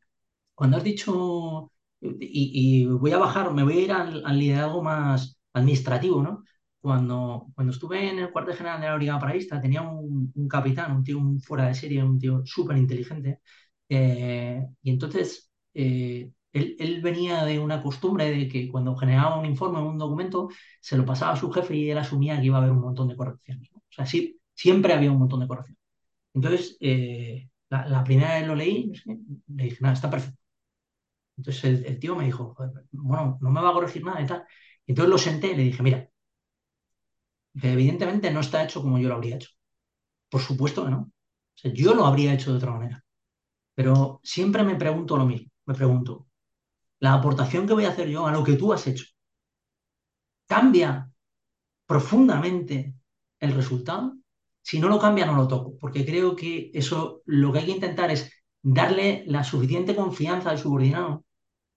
Speaker 2: Cuando has dicho y, y, voy a bajar, me voy a ir al, al, liderazgo más administrativo, ¿no? Cuando, cuando estuve en el cuartel general de la Brigada Paraísta, tenía un, un, capitán, un tío un fuera de serie, un tío súper inteligente, eh, y entonces eh, él, él, venía de una costumbre de que cuando generaba un informe o un documento, se lo pasaba a su jefe y él asumía que iba a haber un montón de correcciones. ¿no? O sea, sí, siempre había un montón de correcciones. Entonces, eh, la, la, primera vez lo leí, le dije, nada, está perfecto entonces el, tío me dijo, bueno, no me va a corregir nada y tal. Entonces lo senté y le dije, mira, evidentemente no está hecho como yo lo habría hecho. Por supuesto que no. Yo lo habría hecho de otra manera. Pero siempre me pregunto lo mismo. Me pregunto, la aportación que voy a hacer yo a lo que tú has hecho, ¿cambia profundamente el resultado? Si no lo cambia, no lo toco, porque creo que eso lo que hay que intentar es darle la suficiente confianza al subordinado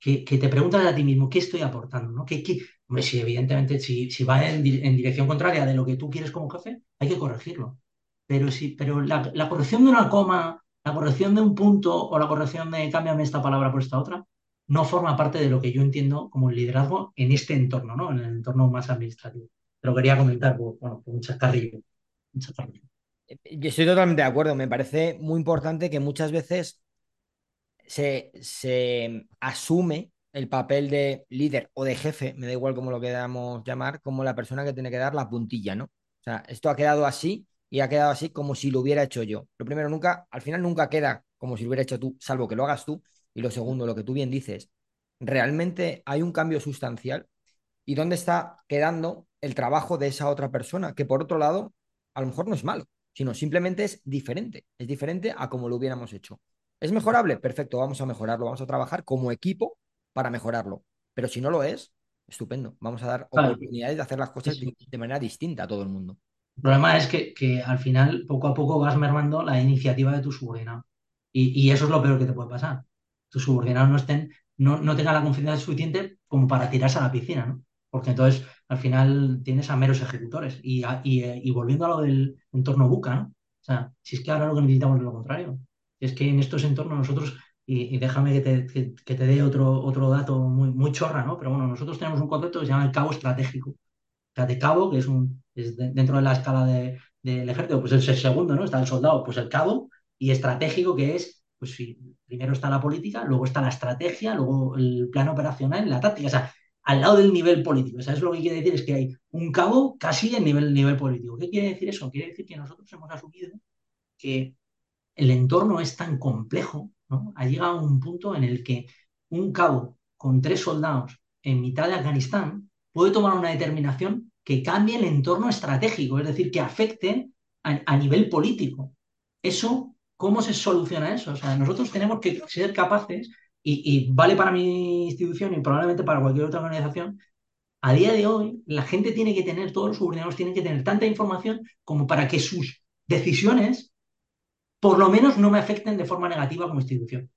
Speaker 2: que, te preguntas a ti mismo, ¿qué estoy aportando? ¿no? ¿Qué, qué? Hombre, si evidentemente, si, si va en, dirección contraria de lo que tú quieres como jefe, hay que corregirlo. Pero, sí, pero la, la, corrección de una coma, la corrección de un punto o la corrección de cámbiame esta palabra por esta otra, no forma parte de lo que yo entiendo como el liderazgo en este entorno, ¿no? En el entorno más administrativo. Te lo quería comentar, por, bueno, por un chascarrillo. Un.
Speaker 1: Yo estoy totalmente de acuerdo. Me parece muy importante que muchas veces se, se, asume el papel de líder o de jefe, me da igual cómo lo queramos llamar, como la persona que tiene que dar la puntilla, ¿no? O sea, esto ha quedado así y ha quedado así como si lo hubiera hecho yo. Lo primero, nunca, al final nunca queda como si lo hubiera hecho tú, salvo que lo hagas tú. Y lo segundo, lo que tú bien dices, realmente hay un cambio sustancial y dónde está quedando el trabajo de esa otra persona, que por otro lado, a lo mejor no es malo, sino simplemente es diferente, es diferente a como lo hubiéramos hecho. ¿Es mejorable? Perfecto, vamos a mejorarlo, vamos a trabajar como equipo para mejorarlo. Pero si no lo es, estupendo, vamos a dar claro. oportunidades de hacer las cosas de, de, manera distinta a todo el mundo.
Speaker 2: El problema es que, que, al final, poco a poco, vas mermando la iniciativa de tu subordinado. Y, y eso es lo peor que te puede pasar. Tus subordinados no, estén, no, no tengan la confianza suficiente como para tirarse a la piscina, ¿no? Porque entonces, al final, tienes a meros ejecutores. Y, y, y volviendo a lo del entorno buca, ¿no? O sea, si es que ahora lo que necesitamos es lo contrario es que en estos entornos nosotros, y, déjame que te, que, te, dé otro, otro dato muy, muy chorra, ¿no? Pero bueno, nosotros tenemos un concepto que se llama el cabo estratégico. O de cabo, que es, un, dentro de la escala del de, de ejército, pues es el segundo, ¿no? Está el soldado, pues el cabo, y estratégico, que es, pues sí, primero está la política, luego está la estrategia, luego el plan operacional, la táctica, o sea, al lado del nivel político. ¿Sabes lo que quiere decir? Es que hay un cabo casi en nivel, nivel político. ¿Qué quiere decir eso? Quiere decir que nosotros hemos asumido que el entorno es tan complejo, ¿no? Ha llegado a un punto en el que un cabo con tres soldados en mitad de Afganistán puede tomar una determinación que cambie el entorno estratégico, es decir, que afecte a, nivel político. Eso, ¿cómo se soluciona eso? O sea, nosotros tenemos que ser capaces, y, y vale para mi institución y probablemente para cualquier otra organización, a día de hoy la gente tiene que tener, todos los subordinados tienen que tener tanta información como para que sus decisiones por lo menos no me afecten de forma negativa como institución.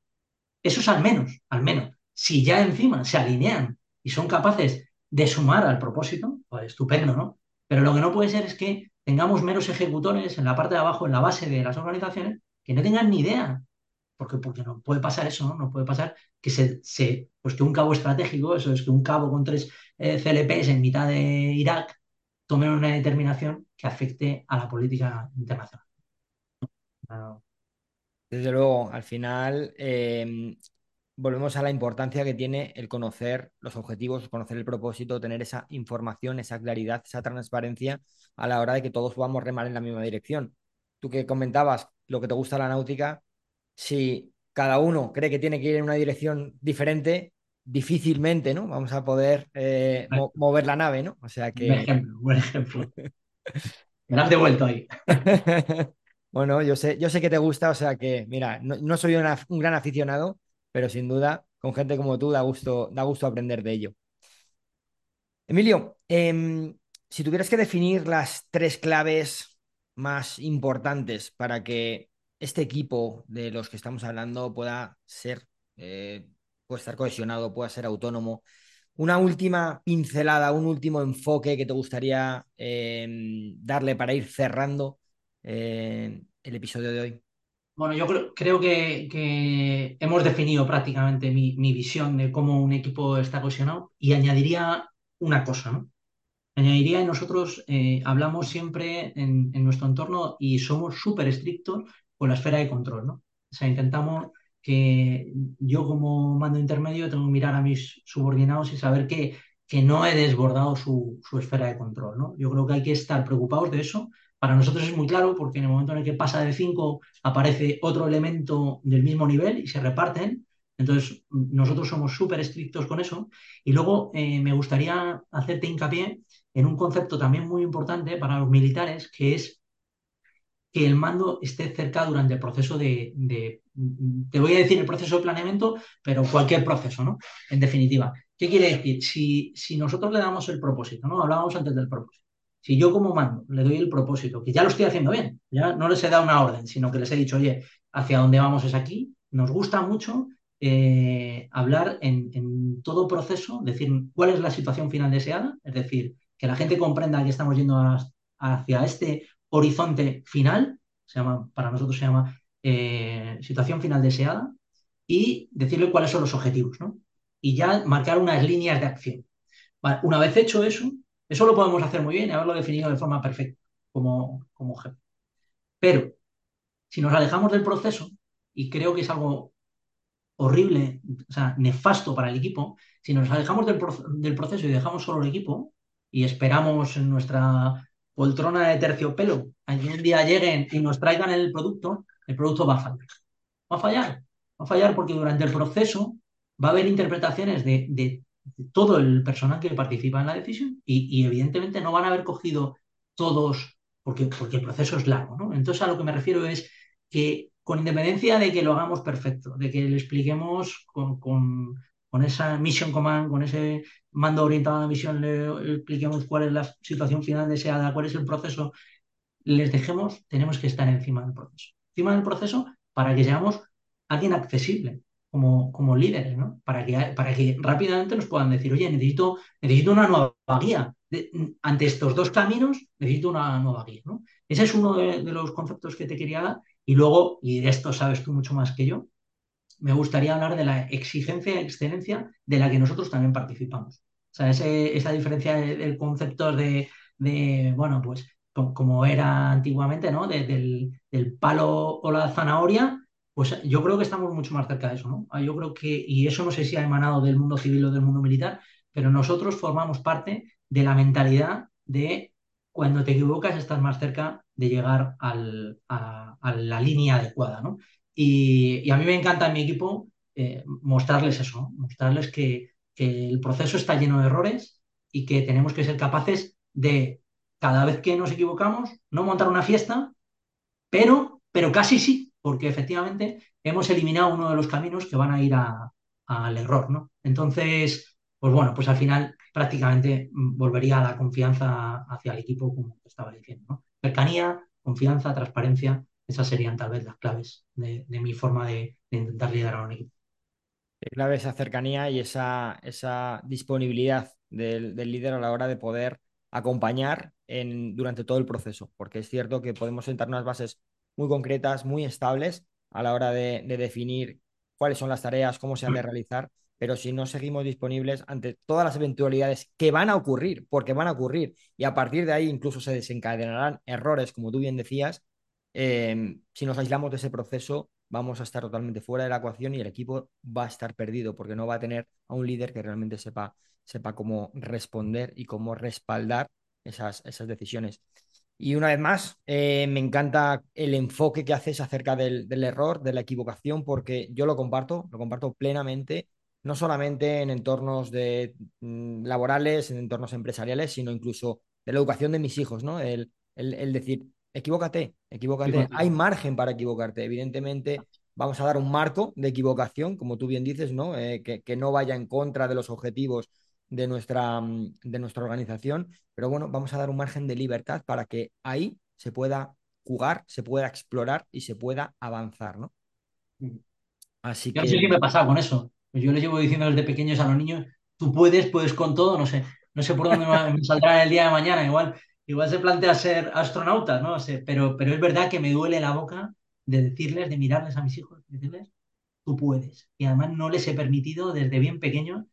Speaker 2: Eso es al menos, al menos. Si ya encima se alinean y son capaces de sumar al propósito, pues estupendo, ¿no? Pero lo que no puede ser es que tengamos meros ejecutores en la parte de abajo, en la base de las organizaciones, que no tengan ni idea porque, porque no puede pasar eso, ¿no? No puede pasar que, se, pues que un cabo estratégico, eso es que un cabo con tres eh, CLPs en mitad de Irak tome una determinación que afecte a la política internacional.
Speaker 1: Desde luego, al final eh, volvemos a la importancia que tiene el conocer los objetivos, conocer el propósito, tener esa información, esa claridad, esa transparencia a la hora de que todos podamos remar en la misma dirección. Tú que comentabas lo que te gusta la náutica, si cada uno cree que tiene que ir en una dirección diferente, difícilmente, ¿no? Vamos a poder eh, mo mover la nave, ¿no? O sea que...
Speaker 2: Buen ejemplo, buen ejemplo. Me has devuelto ahí. *laughs*
Speaker 1: bueno, yo sé, yo sé que te gusta, o sea que, mira, no, soy un gran aficionado, pero sin duda, con gente como tú, da gusto, da gusto aprender de ello. Emilio, eh, si tuvieras que definir las tres claves más importantes para que este equipo de los que estamos hablando pueda ser, eh, pueda estar cohesionado, pueda ser autónomo. Una última pincelada, un último enfoque que te gustaría eh, darle para ir cerrando eh, el episodio de hoy.
Speaker 2: Bueno, yo creo, que, que, hemos definido prácticamente mi, visión de cómo un equipo está cohesionado y añadiría una cosa, ¿no? Añadiría, y nosotros eh, hablamos siempre en, en, nuestro entorno y somos súper estrictos con la esfera de control, ¿no? O sea, intentamos que yo como mando intermedio tengo que mirar a mis subordinados y saber que, que no he desbordado su, esfera de control, ¿no? Yo creo que hay que estar preocupados de eso. Para nosotros es muy claro porque en el momento en el que pasa de 5 aparece otro elemento del mismo nivel y se reparten. Entonces, nosotros somos súper estrictos con eso. Y luego eh, me gustaría hacerte hincapié en un concepto también muy importante para los militares, que es que el mando esté cerca durante el proceso de, de, te voy a decir el proceso de planeamiento, pero cualquier proceso, ¿no? En definitiva. ¿Qué quiere decir? Si, si nosotros le damos el propósito, ¿no? Hablábamos antes del propósito. Si yo como mando le doy el propósito, que ya lo estoy haciendo bien, ya no les he dado una orden, sino que les he dicho, oye, hacia dónde vamos es aquí, nos gusta mucho eh, hablar en, todo proceso, decir cuál es la situación final deseada, es decir, que la gente comprenda que estamos yendo hacia este horizonte final, se llama, para nosotros se llama eh, situación final deseada, y decirle cuáles son los objetivos, ¿no? Y ya marcar unas líneas de acción. Una vez hecho eso, eso lo podemos hacer muy bien y haberlo definido de forma perfecta como, como jefe. Pero si nos alejamos del proceso, y creo que es algo horrible, o sea, nefasto para el equipo, si nos alejamos del, del proceso y dejamos solo el equipo y esperamos en nuestra poltrona de terciopelo, a que un día lleguen y nos traigan el producto, el producto va a fallar. Va a fallar. Va a fallar porque durante el proceso va a haber interpretaciones de, de, todo el personal que participa en la decisión y, evidentemente no van a haber cogido todos porque, porque el proceso es largo. ¿no? Entonces a lo que me refiero es que con independencia de que lo hagamos perfecto, de que le expliquemos con, con, con esa mission command, con ese mando orientado a la misión, le expliquemos cuál es la situación final deseada, cuál es el proceso, les dejemos, tenemos que estar encima del proceso. Encima del proceso para que seamos alguien accesible como, como líderes, ¿no? Para que, para que rápidamente nos puedan decir, oye, necesito, necesito una nueva guía. Ante estos dos caminos, necesito una nueva guía, ¿no? Ese es uno de, los conceptos que te quería dar. Y luego, y de esto sabes tú mucho más que yo, me gustaría hablar de la exigencia y excelencia de la que nosotros también participamos. O sea, ese, esa diferencia del de concepto de, de, bueno, pues como era antiguamente, ¿no? De, del, del, palo o la zanahoria, pues yo creo que estamos mucho más cerca de eso, ¿no? Yo creo que, y eso no sé si ha emanado del mundo civil o del mundo militar, pero nosotros formamos parte de la mentalidad de cuando te equivocas estás más cerca de llegar a, la línea adecuada, ¿no? Y, a mí me encanta en mi equipo eh, mostrarles eso, mostrarles que, que el proceso está lleno de errores y que tenemos que ser capaces de, cada vez que nos equivocamos, no montar una fiesta, pero, pero casi sí, porque efectivamente hemos eliminado uno de los caminos que van a ir al error, ¿no? Entonces, pues bueno, pues al final prácticamente volvería a la confianza hacia el equipo, como estaba diciendo. Cercanía, confianza, transparencia, esas serían tal vez las claves de, mi forma de, de intentar liderar a un equipo
Speaker 1: clave esa cercanía y esa, esa disponibilidad del, del, líder a la hora de poder acompañar en, durante todo el proceso, porque es cierto que podemos sentar unas bases muy concretas, muy estables, a la hora de, de definir cuáles son las tareas, cómo se han de realizar, pero si no seguimos disponibles ante todas las eventualidades que van a ocurrir, porque van a ocurrir, y a partir de ahí incluso se desencadenarán errores, como tú bien decías, eh, si nos aislamos de ese proceso, vamos a estar totalmente fuera de la ecuación y el equipo va a estar perdido porque no va a tener a un líder que realmente sepa, sepa cómo responder y cómo respaldar esas, esas decisiones. Y una vez más, eh, me encanta el enfoque que haces acerca del, del, error, de la equivocación, porque yo lo comparto, lo comparto plenamente, no solamente en entornos de, mm, laborales, en entornos empresariales, sino incluso de la educación de mis hijos, ¿no? El, el, el decir, equivócate, equivócate, hay margen para equivocarte, evidentemente. Vamos a dar un marco de equivocación, como tú bien dices, ¿no? Eh, que, que no vaya en contra de los objetivos de nuestra, mm, de nuestra organización, pero bueno, vamos a dar un margen de libertad para que ahí se pueda jugar, se pueda explorar y se pueda avanzar, ¿no?
Speaker 2: Así yo que... No sé qué me ha pasado con eso. Yo les llevo diciendo desde pequeños a los niños, tú puedes, puedes con todo, no sé, no sé por dónde me saldrá el día de mañana, igual, igual se plantea ser astronauta, no sé, pero, pero es verdad que me duele la boca de decirles, de mirarles a mis hijos, decirles, tú puedes. Y además no les he permitido desde bien pequeños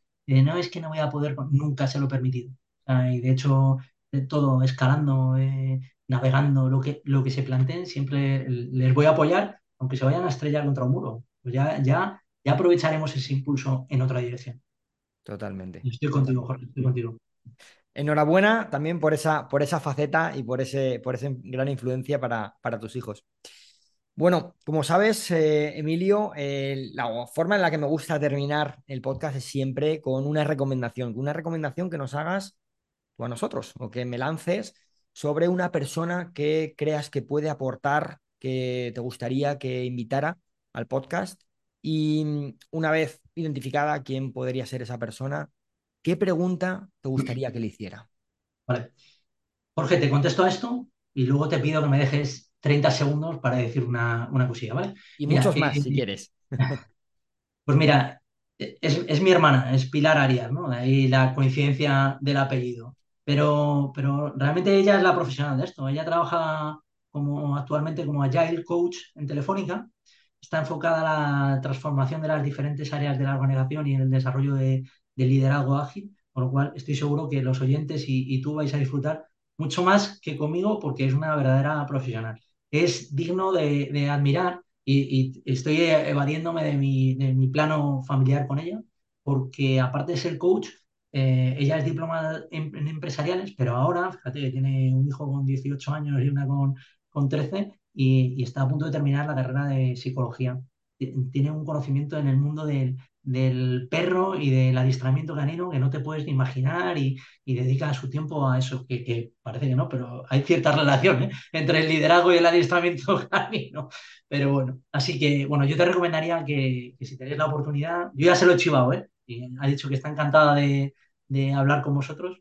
Speaker 2: no es que no voy a poder, nunca se lo he permitido. y de hecho, todo escalando, eh, navegando, lo que, lo que se planteen, siempre les voy a apoyar, aunque se vayan a estrellar contra un muro. Pues ya, ya, ya aprovecharemos ese impulso en otra dirección.
Speaker 1: Totalmente.
Speaker 2: Estoy contigo, Jorge, estoy contigo.
Speaker 1: Enhorabuena también por esa, por esa faceta y por, ese, por esa gran influencia para, para tus hijos. Bueno, como sabes, eh, Emilio, eh, la forma en la que me gusta terminar el podcast es siempre con una recomendación, una recomendación que nos hagas tú a nosotros o que me lances sobre una persona que creas que puede aportar, que te gustaría que invitara al podcast. Y mm, una vez identificada quién podría ser esa persona, ¿qué pregunta te gustaría que le hiciera?
Speaker 2: Vale. Jorge, te contesto a esto y luego te pido que me dejes 30 segundos para decir una, una cosilla, ¿vale?
Speaker 1: Y muchos más, eh, si quieres. *laughs*
Speaker 2: Pues mira, es, es, mi hermana, es Pilar Arias, ¿no? De ahí la coincidencia del apellido. Pero, pero realmente ella es la profesional de esto. Ella trabaja como actualmente como Agile Coach en Telefónica. Está enfocada a la transformación de las diferentes áreas de la organización y en el desarrollo de, de liderazgo ágil, por lo cual estoy seguro que los oyentes y, y tú vais a disfrutar mucho más que conmigo porque es una verdadera profesional es digno de, admirar y, estoy evadiéndome de mi, plano familiar con ella, porque aparte de ser coach, eh, ella es diplomada en, empresariales, pero ahora, fíjate, tiene un hijo con 18 años y una con, con 13 y, y está a punto de terminar la carrera de psicología. Tiene un conocimiento en el mundo del, del perro y del adiestramiento canino que no te puedes ni imaginar y, y dedica su tiempo a eso, que, parece que no, pero hay cierta relación ¿eh? entre el liderazgo y el adiestramiento *laughs* canino. Pero bueno, así que bueno, yo te recomendaría que, si tenéis la oportunidad, yo ya se lo he chivado, ¿eh? Y ha dicho que está encantada de, hablar con vosotros.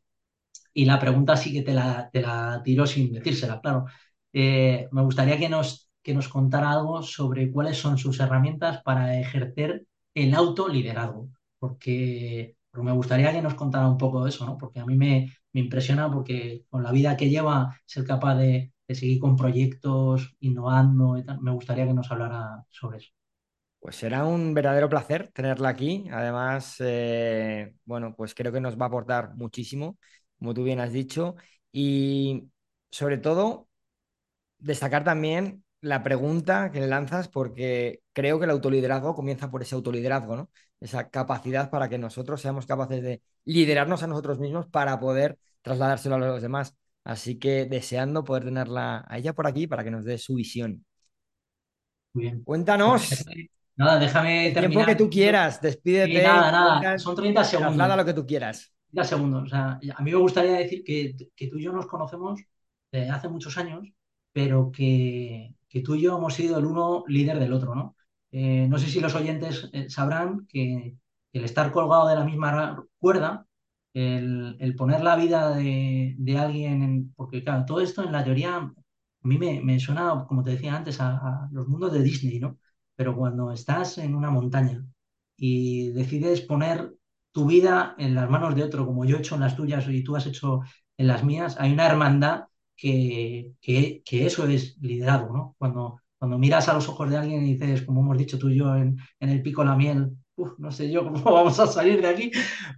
Speaker 2: Y la pregunta sí que te la, te la tiro sin decírsela, claro. Eh, me gustaría que nos, que nos contara algo sobre cuáles son sus herramientas para ejercer el autoliderazgo, porque, porque me gustaría que nos contara un poco de eso, ¿no? Porque a mí me, me impresiona porque con la vida que lleva, ser capaz de, seguir con proyectos, innovando me gustaría que nos hablara sobre eso.
Speaker 1: Pues será un verdadero placer tenerla aquí. Además, eh, bueno, pues creo que nos va a aportar muchísimo, como tú bien has dicho. Y sobre todo, destacar también la pregunta que le lanzas porque creo que el autoliderazgo comienza por ese autoliderazgo, ¿no? Esa capacidad para que nosotros seamos capaces de liderarnos a nosotros mismos para poder trasladárselo a los demás. Así que deseando poder tenerla a ella por aquí para que nos dé su visión.
Speaker 2: Muy bien.
Speaker 1: Cuéntanos.
Speaker 2: Nada, déjame
Speaker 1: el tiempo que tú quieras, despídete.
Speaker 2: nada, nada, son 30 segundos.
Speaker 1: Traslada lo que tú quieras.
Speaker 2: 30 segundos. O sea, a mí me gustaría decir que, que tú y yo nos conocemos desde hace muchos años, pero que, que tú y yo hemos sido el uno líder del otro, ¿no? Eh, no sé si los oyentes eh, sabrán que el estar colgado de la misma cuerda, el, poner la vida de, alguien, en, porque claro, todo esto en la teoría a mí me, suena, como te decía antes, a, los mundos de Disney, ¿no? Pero cuando estás en una montaña y decides poner tu vida en las manos de otro, como yo he hecho en las tuyas y tú has hecho en las mías, hay una hermandad que, que, eso es liderazgo, ¿no? Cuando, cuando miras a los ojos de alguien y dices, como hemos dicho tú y yo en, en el pico la miel, "Uf, no sé yo cómo *laughs* vamos a salir de aquí,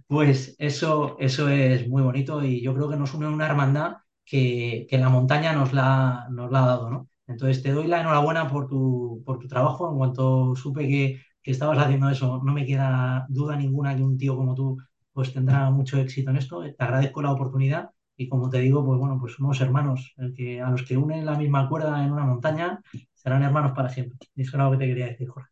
Speaker 2: pues eso, eso es muy bonito y yo creo que nos une una hermandad que, que la montaña nos la, nos la ha dado, ¿no? Entonces te doy la enhorabuena por tu, por tu trabajo. En cuanto supe que, que estabas haciendo eso, no me queda duda ninguna que un tío como tú pues tendrá mucho éxito en esto. Te agradezco la oportunidad y como te digo, pues bueno, pues somos hermanos, el que, a los que unen la misma cuerda en una montaña serán hermanos para siempre. Eso era lo que te quería decir, Jorge.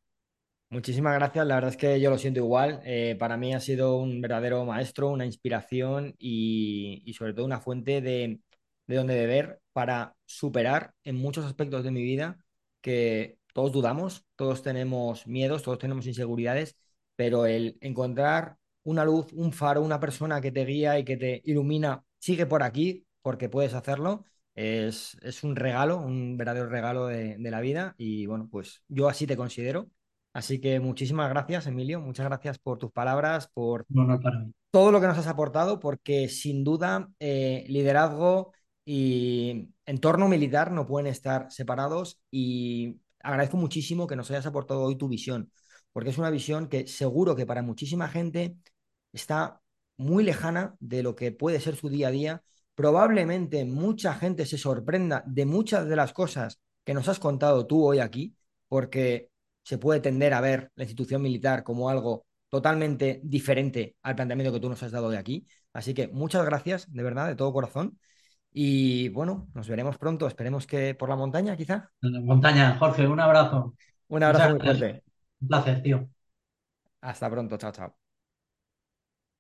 Speaker 1: Muchísimas gracias, la verdad es que yo lo siento igual. Eh, para mí ha sido un verdadero maestro, una inspiración y, y sobre todo una fuente de, de donde beber para superar en muchos aspectos de mi vida que todos dudamos, todos tenemos miedos, todos tenemos inseguridades, pero el encontrar una luz, un faro, una persona que te guía y que te ilumina, sigue por aquí porque puedes hacerlo. Es, es un regalo, un verdadero regalo de, de la vida y bueno, pues yo así te considero. Así que muchísimas gracias, Emilio. Muchas gracias por tus palabras, por
Speaker 2: para mí.
Speaker 1: todo lo que nos has aportado, porque sin duda eh, liderazgo y entorno militar no pueden estar separados y agradezco muchísimo que nos hayas aportado hoy tu visión, porque es una visión que seguro que para muchísima gente está muy lejana de lo que puede ser su día a día. Probablemente mucha gente se sorprenda de muchas de las cosas que nos has contado tú hoy aquí, porque se puede tender a ver la institución militar como algo totalmente diferente al planteamiento que tú nos has dado de aquí. Así que muchas gracias, de verdad, de todo corazón. Y bueno, nos veremos pronto. Esperemos que por la montaña, quizá.
Speaker 2: En la montaña, Jorge, un abrazo.
Speaker 1: Un abrazo muy fuerte.
Speaker 2: Un placer, tío.
Speaker 1: Hasta pronto. Chao, chao.